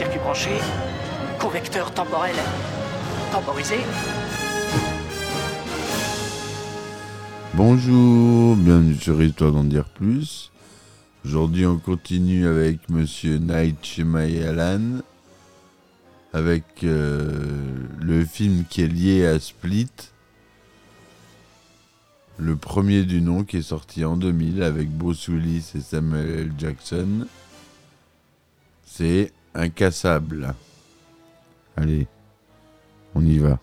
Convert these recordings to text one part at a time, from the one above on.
Circuit branché, convecteur temporel temporisé. Bonjour, bienvenue sur Histoire d'en dire plus. Aujourd'hui, on continue avec Monsieur Night Shyamalan avec euh, le film qui est lié à Split. Le premier du nom qui est sorti en 2000 avec Bruce Willis et Samuel L. Jackson. C'est Incassable. Allez, on y va.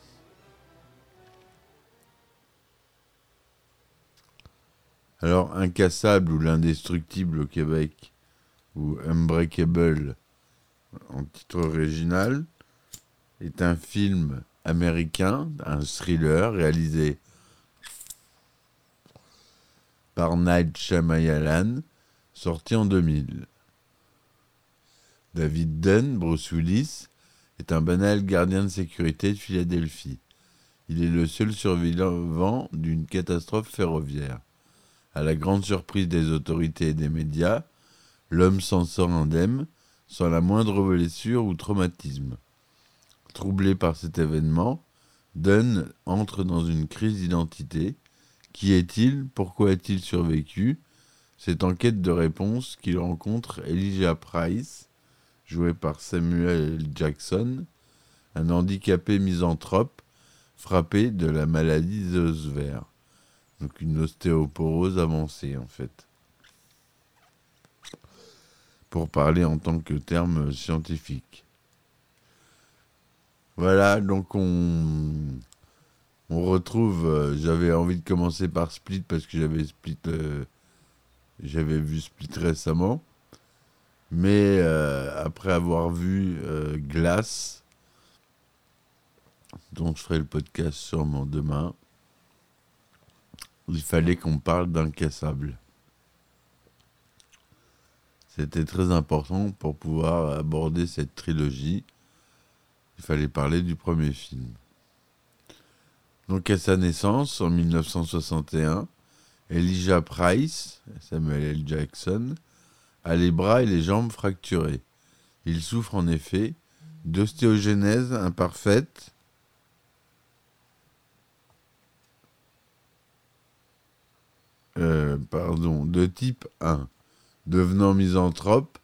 Alors, Incassable ou L'Indestructible au Québec, ou Unbreakable en titre original, est un film américain, un thriller réalisé par Night Shyamalan, sorti en 2000. David Dunn, Bruce est un banal gardien de sécurité de Philadelphie. Il est le seul survivant d'une catastrophe ferroviaire. À la grande surprise des autorités et des médias, l'homme s'en sort indemne, sans la moindre blessure ou traumatisme. Troublé par cet événement, Dunn entre dans une crise d'identité. Qui est-il? Pourquoi a-t-il survécu? C'est en quête de réponse qu'il rencontre Elijah Price, joué par Samuel. Jackson, un handicapé misanthrope frappé de la maladie d'Osver. Donc une ostéoporose avancée en fait. Pour parler en tant que terme scientifique. Voilà, donc on, on retrouve. euh, j'avais envie de commencer par Split parce que j'avais Split, euh, j'avais vu Split récemment, mais euh, après avoir vu euh, Glass, dont je ferai le podcast sûrement demain, il fallait qu'on parle d'incassable. C'était très important pour pouvoir aborder cette trilogie. Il fallait parler du premier film. Donc à sa naissance, en 1961, Elijah Price, Samuel L. Jackson, a les bras et les jambes fracturés. Il souffre en effet d'ostéogenèse imparfaite, euh, pardon, de type 1, devenant misanthrope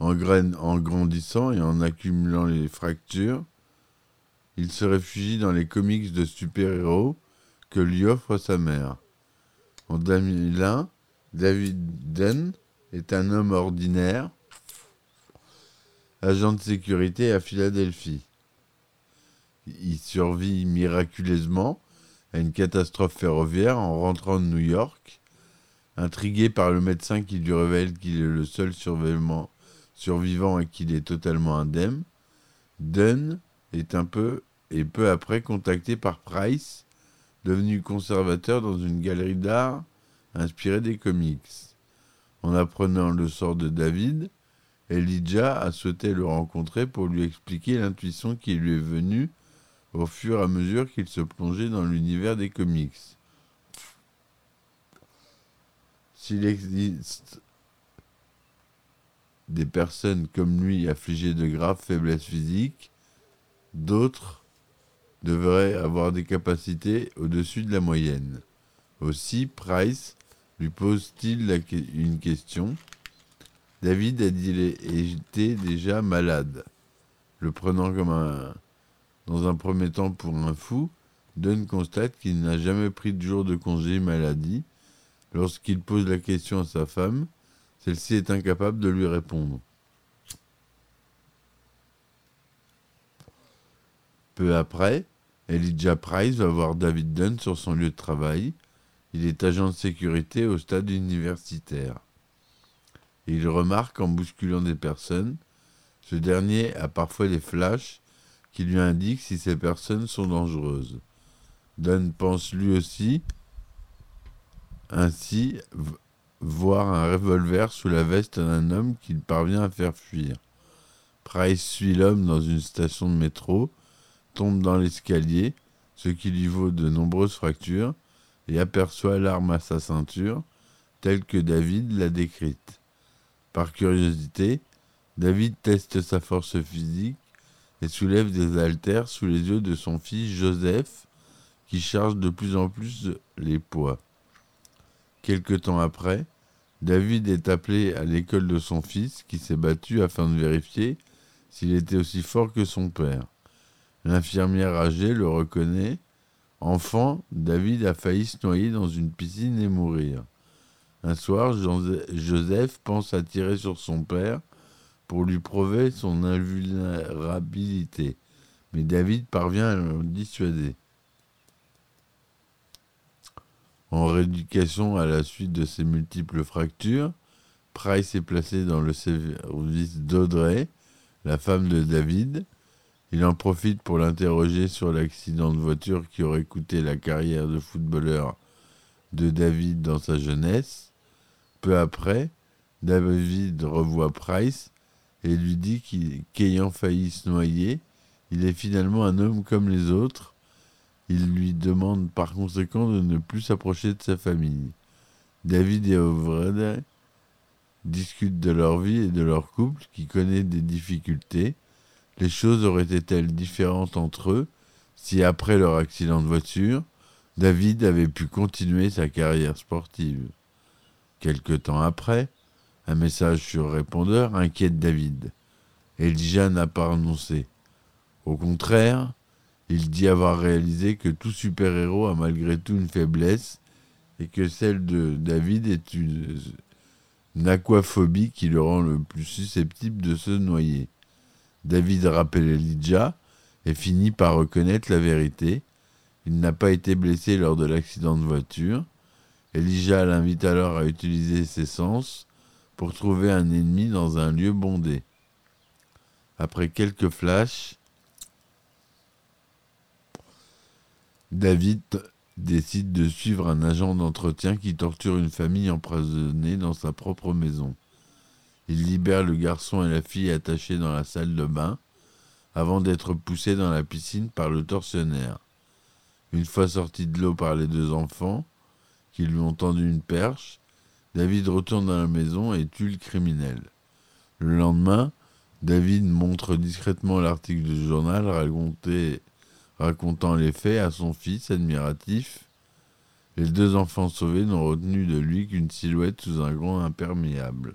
en, grandissant et en accumulant les fractures. Il se réfugie dans les comics de super-héros que lui offre sa mère. En 2001, David Dunn est un homme ordinaire, agent de sécurité à Philadelphie. Il survit miraculeusement à une catastrophe ferroviaire en rentrant de New York. Intrigué par le médecin qui lui révèle qu'il est le seul survivant, et qu'il est totalement indemne, Dunn est un peu et peu après contacté par Price, devenu conservateur dans une galerie d'art inspirée des comics. En apprenant le sort de David, Elijah a souhaité le rencontrer pour lui expliquer l'intuition qui lui est venue au fur et à mesure qu'il se plongeait dans l'univers des comics. S'il existe des personnes comme lui affligées de graves faiblesses physiques, d'autres devraient avoir des capacités au-dessus de la moyenne. Aussi, Price lui pose-t-il une question. David a dit était déjà malade. Le prenant comme un, dans un premier temps pour un fou, Dunn constate qu'il n'a jamais pris de jour de congé maladie. Lorsqu'il pose la question à sa femme, celle-ci est incapable de lui répondre. Peu après, Elijah Price va voir David Dunn sur son lieu de travail. Il est agent de sécurité au stade universitaire. Il remarque en bousculant des personnes, ce dernier a parfois des flashs qui lui indiquent si ces personnes sont dangereuses. Don pense lui aussi ainsi voir un revolver sous la veste d'un homme qu'il parvient à faire fuir. Price suit l'homme dans une station de métro, tombe dans l'escalier, ce qui lui vaut de nombreuses fractures, et aperçoit l'arme à sa ceinture, telle que David l'a décrite. Par curiosité, David teste sa force physique et soulève des haltères sous les yeux de son fils Joseph, qui charge de plus en plus les poids. Quelque temps après, David est appelé à l'école de son fils, qui s'est battu afin de vérifier s'il était aussi fort que son père. L'infirmière âgée le reconnaît. Enfant, David a failli se noyer dans une piscine et mourir. Un soir, Joseph pense à tirer sur son père pour lui prouver son invulnérabilité, mais David parvient à le dissuader. En rééducation à la suite de ces multiples fractures, Price est placé dans le service d'Audrey, la femme de David. Il en profite pour l'interroger sur l'accident de voiture qui aurait coûté la carrière de footballeur de David dans sa jeunesse. Peu après, David revoit Price et lui dit qu'ayant failli se noyer, il est finalement un homme comme les autres il lui demande par conséquent de ne plus s'approcher de sa famille. David et Ovred discutent de leur vie et de leur couple qui connaît des difficultés. Les choses auraient été-elles différentes entre eux si après leur accident de voiture, David avait pu continuer sa carrière sportive Quelque temps après, un message sur répondeur inquiète David. Elijah n'a pas renoncé. Au contraire, il dit avoir réalisé que tout super-héros a malgré tout une faiblesse et que celle de David est une, aquaphobie qui le rend le plus susceptible de se noyer. David rappelle Elijah et finit par reconnaître la vérité. Il n'a pas été blessé lors de l'accident de voiture. Elijah l'invite alors à utiliser ses sens pour trouver un ennemi dans un lieu bondé. Après quelques flashs, David décide de suivre un agent d'entretien qui torture une famille emprisonnée dans sa propre maison. Il libère le garçon et la fille attachés dans la salle de bain avant d'être poussés dans la piscine par le tortionnaire. Une fois sorti de l'eau par les deux enfants, qui lui ont tendu une perche, David retourne dans la maison et tue le criminel. Le lendemain, David montre discrètement l'article du journal racontant les faits à son fils admiratif. Les deux enfants sauvés n'ont retenu de lui qu'une silhouette sous un grand imperméable.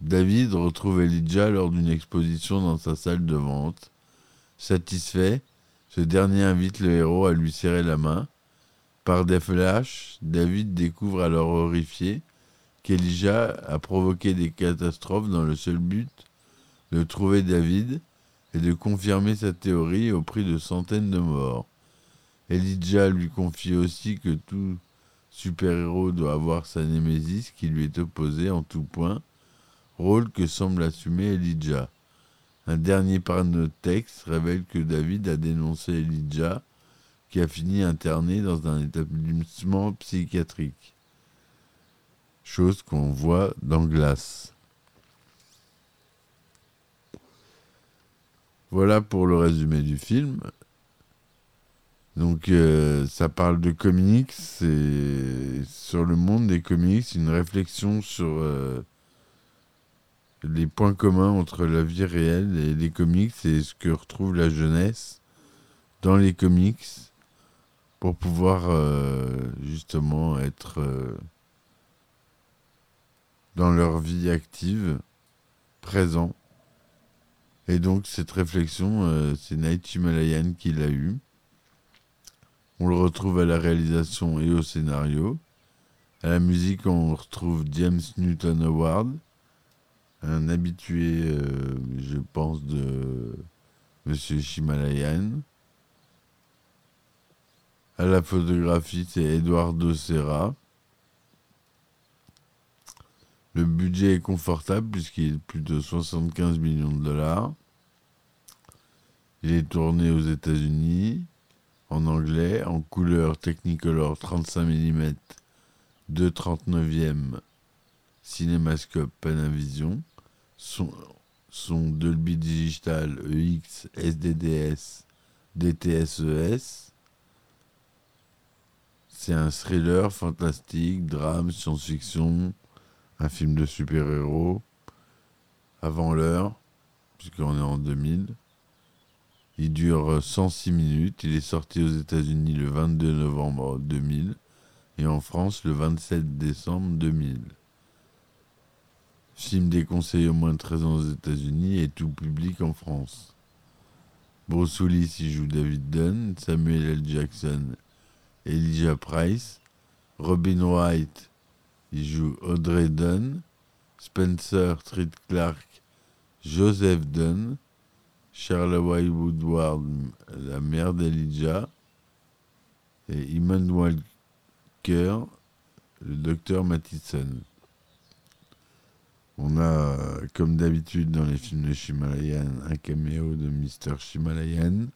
David retrouve Elijah lors d'une exposition dans sa salle de vente. Satisfait, ce dernier invite le héros à lui serrer la main. Par des flashs, David découvre alors horrifié qu'Elijah a provoqué des catastrophes dans le seul but de trouver David et de confirmer sa théorie au prix de centaines de morts. Elijah lui confie aussi que tout super-héros doit avoir sa némésis qui lui est opposée en tout point, rôle que semble assumer Elijah. Un dernier de texte révèle que David a dénoncé Elijah, qui a fini interné dans un établissement psychiatrique. Chose qu'on voit dans Glace. Voilà pour le résumé du film. Donc euh, ça parle de comics et sur le monde des comics, une réflexion sur euh, les points communs entre la vie réelle et les comics et ce que retrouve la jeunesse dans les comics pour pouvoir euh, justement être dans leur vie active, présent et donc cette réflexion, euh, c'est Night Himalayan qui l'a eue. On le retrouve à la réalisation et au scénario. À la musique, on retrouve James Newton Howard, un habitué, euh, je pense, de Monsieur Himalayan. À la photographie, c'est Eduardo Serra. Le budget est confortable puisqu'il est plus de 75 millions de dollars. Il est tourné aux États-Unis, en anglais, en couleur Technicolor 35 mm, 2,39e Cinémascope Panavision, son, son Dolby Digital EX, SDDS, DTSES. C'est un thriller fantastique, drame, science-fiction, un film de super-héros, avant l'heure, puisqu'on est en 2000. Il dure 106 minutes. Il est sorti aux États-Unis le 22 novembre 2000 et en France le 27 décembre 2000. Film déconseillé au moins de 13 ans aux États-Unis et tout public en France. Bruce Willis y joue David Dunn, Samuel L. Jackson, Elijah Price, Robin White y joue Audrey Dunn, Spencer Treat Clark, Joseph Dunn, Charlotte Woodward, la mère d'Elijah, et Iman Walker, le docteur Mathison. On a, comme d'habitude dans les films de Shimalayan, un caméo de Mr. Shimalayan,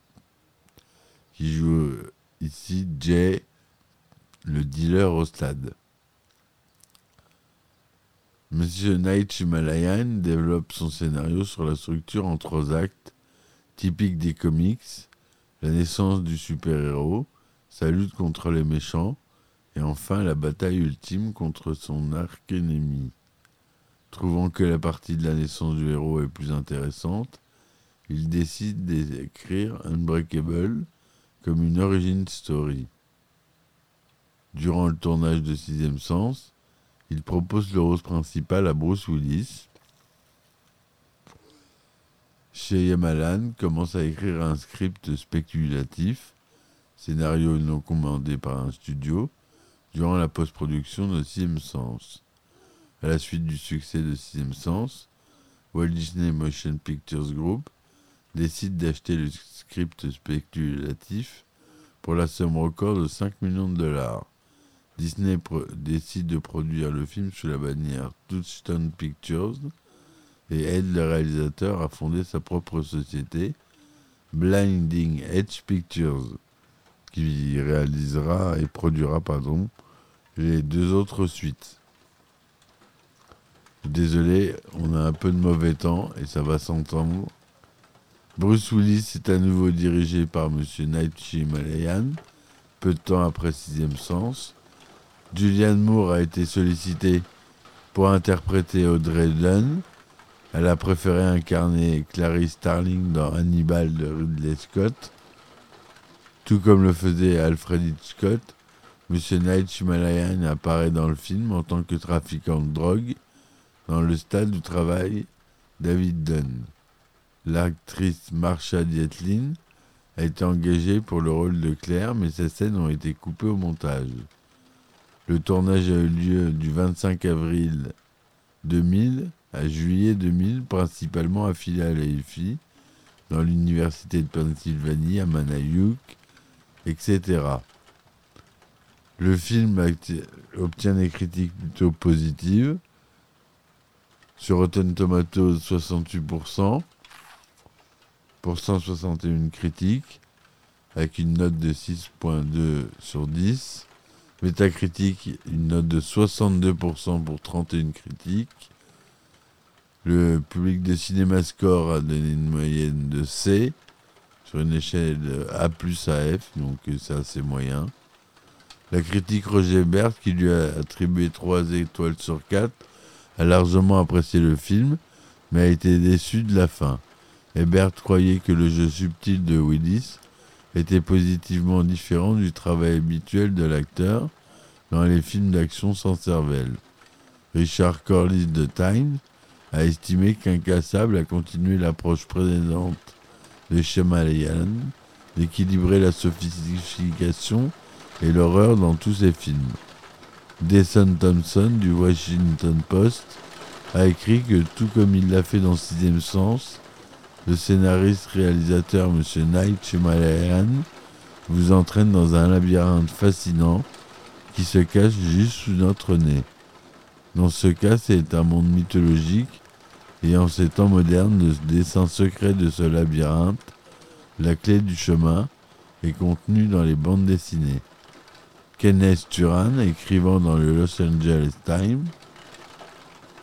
qui joue ici Jay, le dealer au stade. Monsieur Night Shimalayan développe son scénario sur la structure en trois actes, typique des comics, la naissance du super-héros, sa lutte contre les méchants, et enfin la bataille ultime contre son arc-ennemi. Trouvant que la partie de la naissance du héros est plus intéressante, il décide d'écrire Unbreakable comme une origin story. Durant le tournage de Sixième Sens, il propose le rôle principal à Bruce Willis. Shyamalan commence à écrire un script spéculatif, scénario non commandé par un studio, durant la post-production de Sixième Sens. À la suite du succès de Sixième Sens, Walt Disney Motion Pictures Group décide d'acheter le script spéculatif pour la somme record de 5 millions de dollars. Disney décide de produire le film sous la bannière Touchstone Pictures et aide le réalisateur à fonder sa propre société, Blinding Edge Pictures, qui réalisera et produira pardon, les deux autres suites. Désolé, on a un peu de mauvais temps et ça va s'entendre. Bruce Willis est à nouveau dirigé par M. Night Shyamalan, peu de temps après Sixième Sens. Julianne Moore a été sollicitée pour interpréter Audrey Dunn. Elle a préféré incarner Clarice Starling dans Hannibal de Ridley Scott, tout comme le faisait Alfred Hitchcock. Monsieur Night Shyamalan apparaît dans le film en tant que trafiquant de drogue dans le stade où travaille David Dunn. L'actrice Marsha Dietlin a été engagée pour le rôle de Claire, mais ses scènes ont été coupées au montage. Le tournage a eu lieu du 25 avril 2000 à juillet 2000, principalement à Philadelphie, dans l'université de Pennsylvanie, à Manayuk, etc. Le film obtient des critiques plutôt positives. Sur Rotten Tomatoes, 68%, pour 161 critiques, avec une note de 6.2 sur 10. Métacritique, une note de 62% pour 31 critiques. Le public de Cinémascore a donné une moyenne de C sur une échelle A plus à F, donc c'est assez moyen. La critique Roger Bert, qui lui a attribué 3 étoiles sur 4, a largement apprécié le film, mais a été déçu de la fin. Ebert croyait que le jeu subtil de Willis était positivement différent du travail habituel de l'acteur dans les films d'action sans cervelle. Richard Corliss de Times a estimé qu'Incassable a continué l'approche précédente de Shyamalan d'équilibrer la sophistication et l'horreur dans tous ses films. Deson Thompson du Washington Post a écrit que tout comme il l'a fait dans Sixième Sens, le scénariste-réalisateur M. Night Shyamalan vous entraîne dans un labyrinthe fascinant qui se cache juste sous notre nez. Dans ce cas, c'est un monde mythologique et en ces temps modernes, le dessin secret de ce labyrinthe, la clé du chemin, est contenu dans les bandes dessinées. Kenneth Turan, écrivant dans le Los Angeles Times,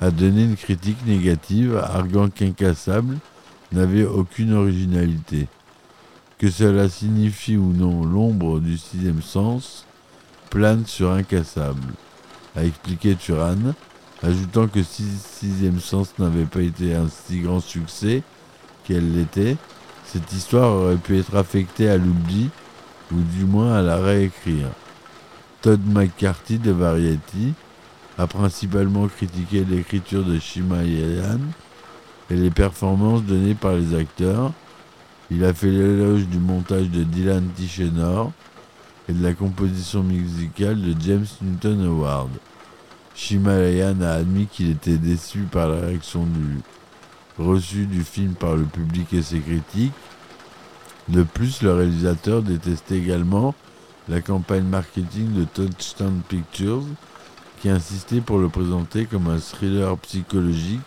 a donné une critique négative, arguant qu'Incassable n'avait aucune originalité. Que cela signifie ou non l'ombre du sixième sens plane sur Incassable, a expliqué Turan, ajoutant que si Sixième Sens n'avait pas été un si grand succès qu'elle l'était, cette histoire aurait pu être affectée à l'oubli ou du moins à la réécrire. Todd McCarthy de Variety a principalement critiqué l'écriture de Shima Yayan et les performances données par les acteurs. Il a fait l'éloge du montage de Dylan Tichenor et de la composition musicale de James Newton Howard. Shimalayan a admis qu'il était déçu par la réaction du reçu du film par le public et ses critiques. De plus, le réalisateur détestait également la campagne marketing de Touchstone Pictures qui insistait pour le présenter comme un thriller psychologique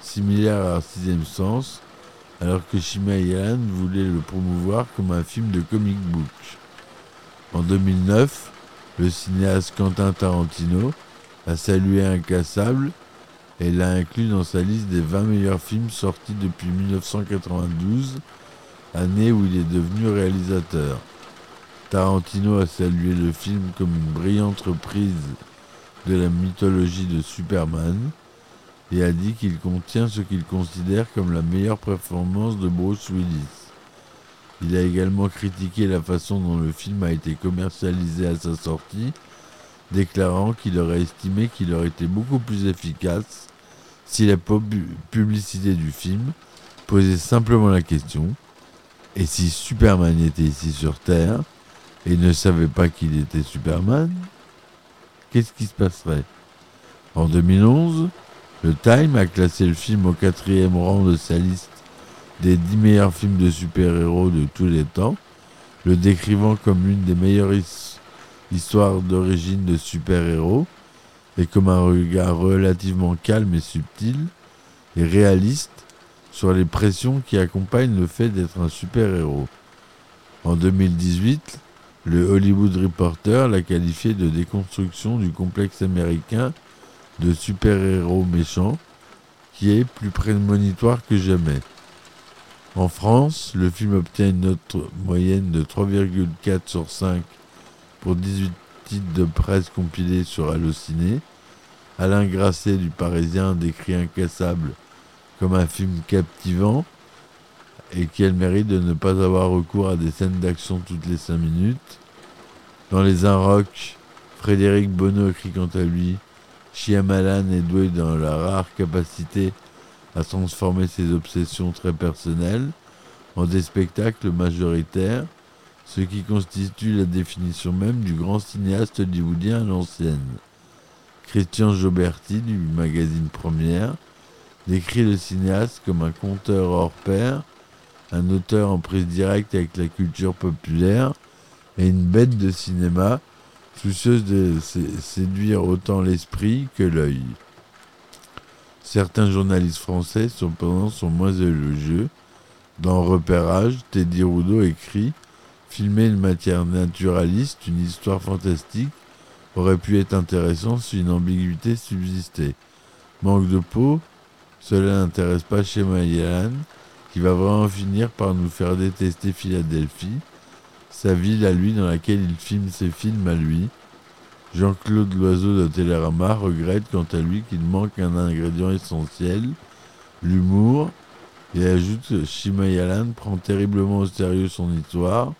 similaire à Sixième Sens, alors que Shimalayan voulait le promouvoir comme un film de comic book. En 2009, le cinéaste Quentin Tarantino a salué Incassable et l'a inclus dans sa liste des 20 meilleurs films sortis depuis 1992, année où il est devenu réalisateur. Tarantino a salué le film comme une brillante reprise de la mythologie de Superman et a dit qu'il contient ce qu'il considère comme la meilleure performance de Bruce Willis. Il a également critiqué la façon dont le film a été commercialisé à sa sortie, déclarant qu'il aurait estimé qu'il aurait été beaucoup plus efficace si la publicité du film posait simplement la question et si Superman était ici sur Terre et ne savait pas qu'il était Superman, qu'est-ce qui se passerait? En 2011, le Time a classé le film au quatrième rang de sa liste des dix meilleurs films de super-héros de tous les temps, le décrivant comme une des meilleures histoires d'origine de super-héros et comme un regard relativement calme et subtil et réaliste sur les pressions qui accompagnent le fait d'être un super-héros. En 2018, le Hollywood Reporter l'a qualifié de déconstruction du complexe américain de super-héros méchants qui est plus prémonitoire que jamais. En France, le film obtient une note moyenne de 3,4 sur 5 pour 18 titres de presse compilés sur Allociné. Alain Grasset du Parisien décrit Incassable comme un film captivant et qui a le mérite de ne pas avoir recours à des scènes d'action toutes les 5 minutes. Dans Les Inrocks, Frédéric Bonneau écrit quant à lui Shyamalan est doué dans la rare capacité à transformer ses obsessions très personnelles en des spectacles majoritaires, ce qui constitue la définition même du grand cinéaste hollywoodien à l'ancienne. Christian Joberti du magazine Première décrit le cinéaste comme un conteur hors pair, un auteur en prise directe avec la culture populaire et une bête de cinéma soucieuse de séduire autant l'esprit que l'œil. Certains journalistes français, cependant, sont moins élogieux. Dans Repérage, Teddy Roudot écrit Filmer une matière naturaliste, une histoire fantastique, aurait pu être intéressant si une ambiguïté subsistait. Manque de peau, cela n'intéresse pas chez Yalan, qui va vraiment finir par nous faire détester Philadelphie, sa ville à lui dans laquelle il filme ses films à lui, Jean-Claude Loiseau de Télérama regrette quant à lui qu'il manque un ingrédient essentiel, l'humour, et ajoute que Shimayalan prend terriblement au sérieux son histoire,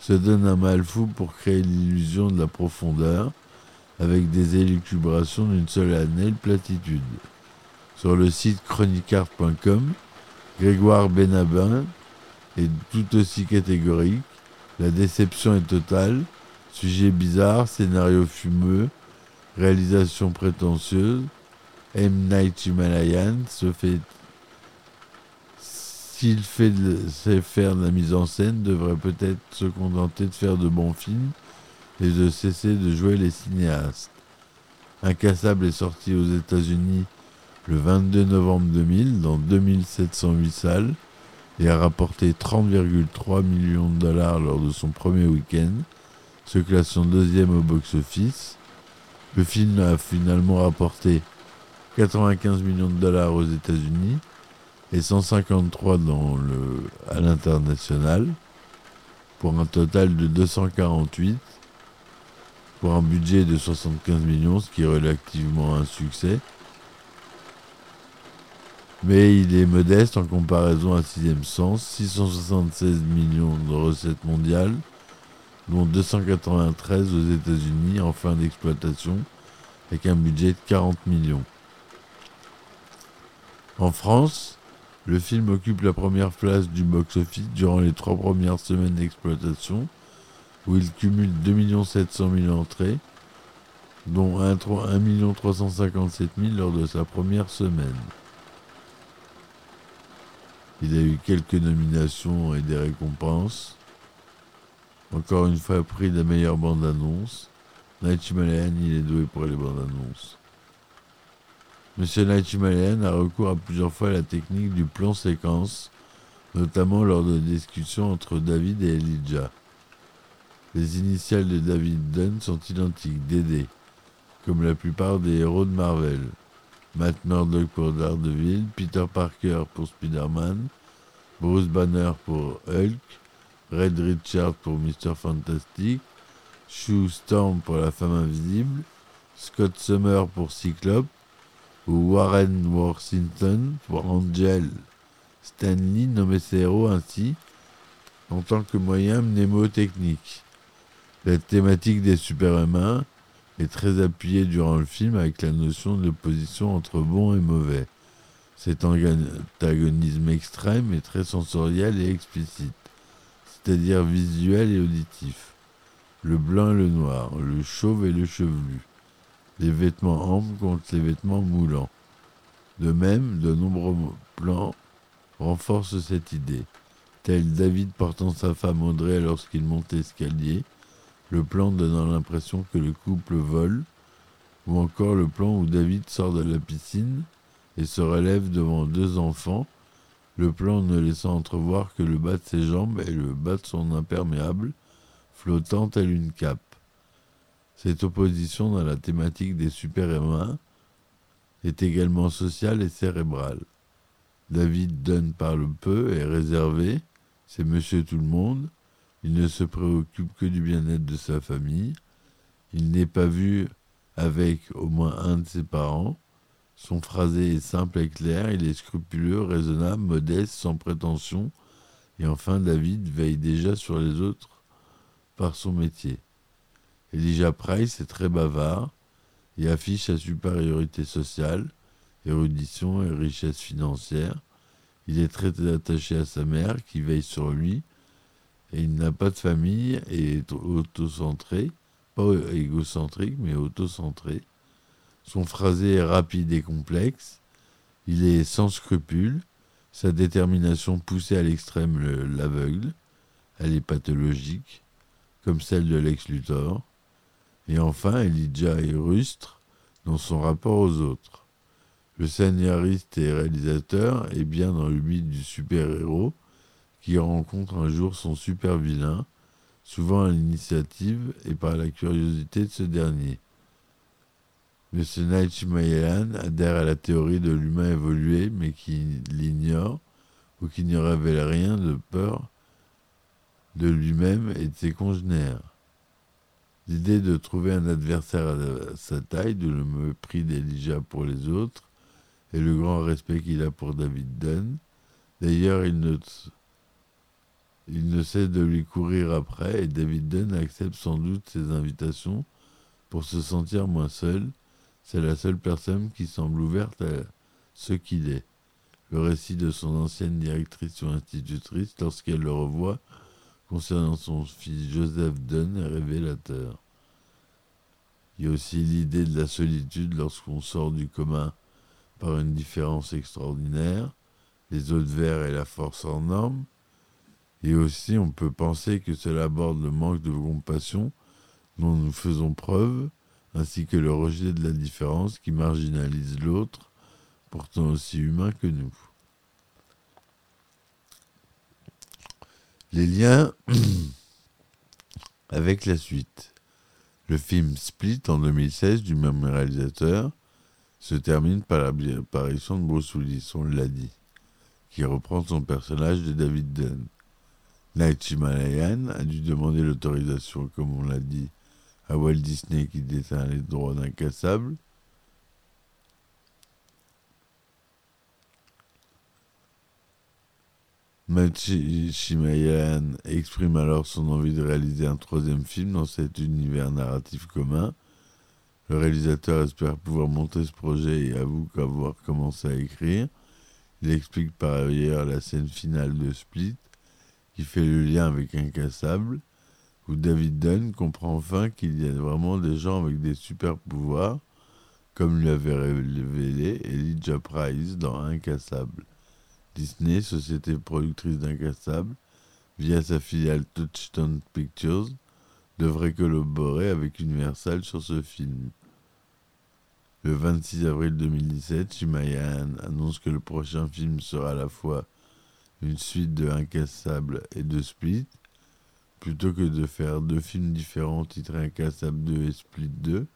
se donne un mal fou pour créer l'illusion de la profondeur, avec des élucubrations d'une seule année de platitude. Sur le site chronicart.com, Grégoire Benabin est tout aussi catégorique, la déception est totale, Sujet bizarre, scénario fumeux, réalisation prétentieuse. M. Night Himalayan se fait S'il sait faire de la mise en scène, devrait peut-être se contenter de faire de bons films et de cesser de jouer les cinéastes. Incassable est sorti aux États-Unis le 22 novembre 2000 dans 2708 salles et a rapporté 30,3 millions de dollars lors de son premier week-end, se classant deuxième au box-office. Le film a finalement rapporté 95 millions de dollars aux États-Unis et 153 dans le, à l'international pour un total de 248 pour un budget de 75 millions, ce qui est relativement un succès. Mais il est modeste en comparaison à Sixième Sens, 676 millions de recettes mondiales, dont 293 aux États-Unis en fin d'exploitation, avec un budget de 40 millions. En France, le film occupe la première place du box-office durant les trois premières semaines d'exploitation, où il cumule 2 700 000 entrées, dont 1 357 000 lors de sa première semaine. Il a eu quelques nominations et des récompenses. Encore une fois, prix de la meilleure bande-annonce. Night Shyamalan, il est doué pour les bandes-annonces. Monsieur Night Shyamalan a recours à plusieurs fois à la technique du plan séquence, notamment lors de discussions entre David et Elijah. Les initiales de David Dunn sont identiques, DD, comme la plupart des héros de Marvel. Matt Murdock pour Daredevil, Peter Parker pour Spider-Man, Bruce Banner pour Hulk, Red Richard pour Mr. Fantastic, Sue Storm pour la femme invisible, Scott Summer pour Cyclope, ou Warren Worthington pour Angel. Stanley nommait ses héros ainsi en tant que moyen mnémotechnique. La thématique des super-humains est très appuyée durant le film avec la notion de l'opposition entre bon et mauvais. Cet antagonisme extrême est très sensoriel et explicite, c'est-à-dire visuel et auditif. Le blanc et le noir, le chauve et le chevelu, les vêtements amples contre les vêtements moulants. De même, de nombreux plans renforcent cette idée, tel David portant sa femme Audrey lorsqu'il monte l'escalier, le plan donnant l'impression que le couple vole, ou encore le plan où David sort de la piscine et se relève devant deux enfants, le plan ne laissant entrevoir que le bas de ses jambes et le bas de son imperméable, flottant tel une cape. Cette opposition dans la thématique des super-humains est également sociale et cérébrale. David Dunn parle peu et réservé, c'est monsieur tout le monde, il ne se préoccupe que du bien-être de sa famille, il n'est pas vu avec au moins un de ses parents, son phrasé est simple et clair, il est scrupuleux, raisonnable, modeste, sans prétention, et enfin David veille déjà sur les autres par son métier. Elijah Price est très bavard et affiche sa supériorité sociale, érudition et richesse financière. Il est très attaché à sa mère qui veille sur lui il n'a pas de famille et est autocentré, pas égocentrique mais autocentré. Son phrasé est rapide et complexe. Il est sans scrupules. Sa détermination poussée à l'extrême le- l'aveugle. Elle est pathologique, comme celle de Lex Luthor. Et enfin, Elijah est rustre dans son rapport aux autres. Le scénariste et réalisateur est bien dans le mythe du super-héros qui rencontre un jour son super-vilain, souvent à l'initiative et par la curiosité de ce dernier. M. Night Shyamalan adhère à la théorie de l'humain évolué, mais qui l'ignore ou qui ne révèle rien de peur de lui-même et de ses congénères. L'idée de trouver un adversaire à sa taille, de le mépris d'Elijah pour les autres, et le grand respect qu'il a pour David Dunn. D'ailleurs, il ne, il ne cesse de lui courir après, et David Dunn accepte sans doute ses invitations pour se sentir moins seul. C'est la seule personne qui semble ouverte à ce qu'il est. Le récit de son ancienne directrice ou institutrice, lorsqu'elle le revoit, concernant son fils Joseph Dunn, est révélateur. Il y a aussi l'idée de la solitude lorsqu'on sort du commun par une différence extraordinaire, les autres vers et la force en norme. Et aussi, on peut penser que cela aborde le manque de compassion dont nous faisons preuve, ainsi que le rejet de la différence qui marginalise l'autre, pourtant aussi humain que nous. Les liens avec la suite. Le film Split en 2016 du même réalisateur se termine par l'apparition de Bruce Willis, on l'a dit, qui reprend son personnage de David Dunn. Night Himalayan a dû demander l'autorisation, comme on l'a dit, à Walt Disney qui détient les droits d'incassable. Shimayan exprime alors son envie de réaliser un troisième film dans cet univers narratif commun. Le réalisateur espère pouvoir monter ce projet et avoue qu'avoir commencé à écrire. Il explique par ailleurs la scène finale de Split, qui fait le lien avec Incassable, où David Dunn comprend enfin qu'il y a vraiment des gens avec des super pouvoirs, comme lui avait révélé Elijah Price dans Incassable. Disney, société productrice d'Incassable, via sa filiale Touchstone Pictures, devrait collaborer avec Universal sur ce film. Le 26 avril 2017, Shimayan annonce que le prochain film sera à la fois une suite de Incassable et de Split, plutôt que de faire deux films différents titrés Incassable 2 et Split 2,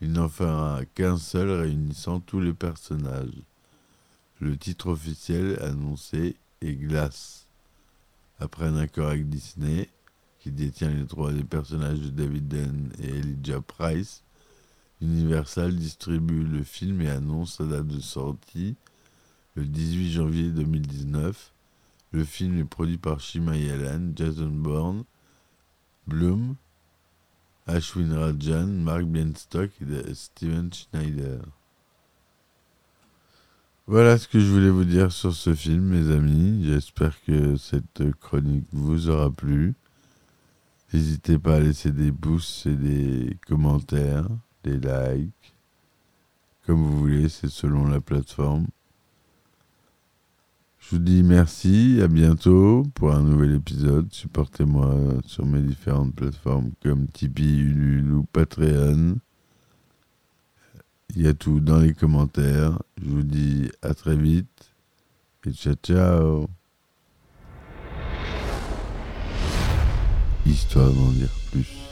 il n'en fera qu'un seul réunissant tous les personnages. Le titre officiel annoncé est Glass. Après un accord avec Disney, qui détient les droits des personnages de David Dunn et Elijah Price, Universal distribue le film et annonce sa date de sortie le 18 janvier 2019. Le film est produit par Shima Yalan, Jason Bourne, Bloom, Ashwin Rajan, Mark Bienstock et Steven Schneider. Voilà ce que je voulais vous dire sur ce film, mes amis. J'espère que cette chronique vous aura plu. N'hésitez pas à laisser des pouces et des commentaires, des likes. Comme vous voulez, c'est selon la plateforme. Je vous dis merci, à bientôt pour un nouvel épisode. Supportez-moi sur mes différentes plateformes comme Tipeee, Ulule ou Patreon. Il y a tout dans les commentaires. Je vous dis à très vite et ciao ciao. Histoire d'en dire plus.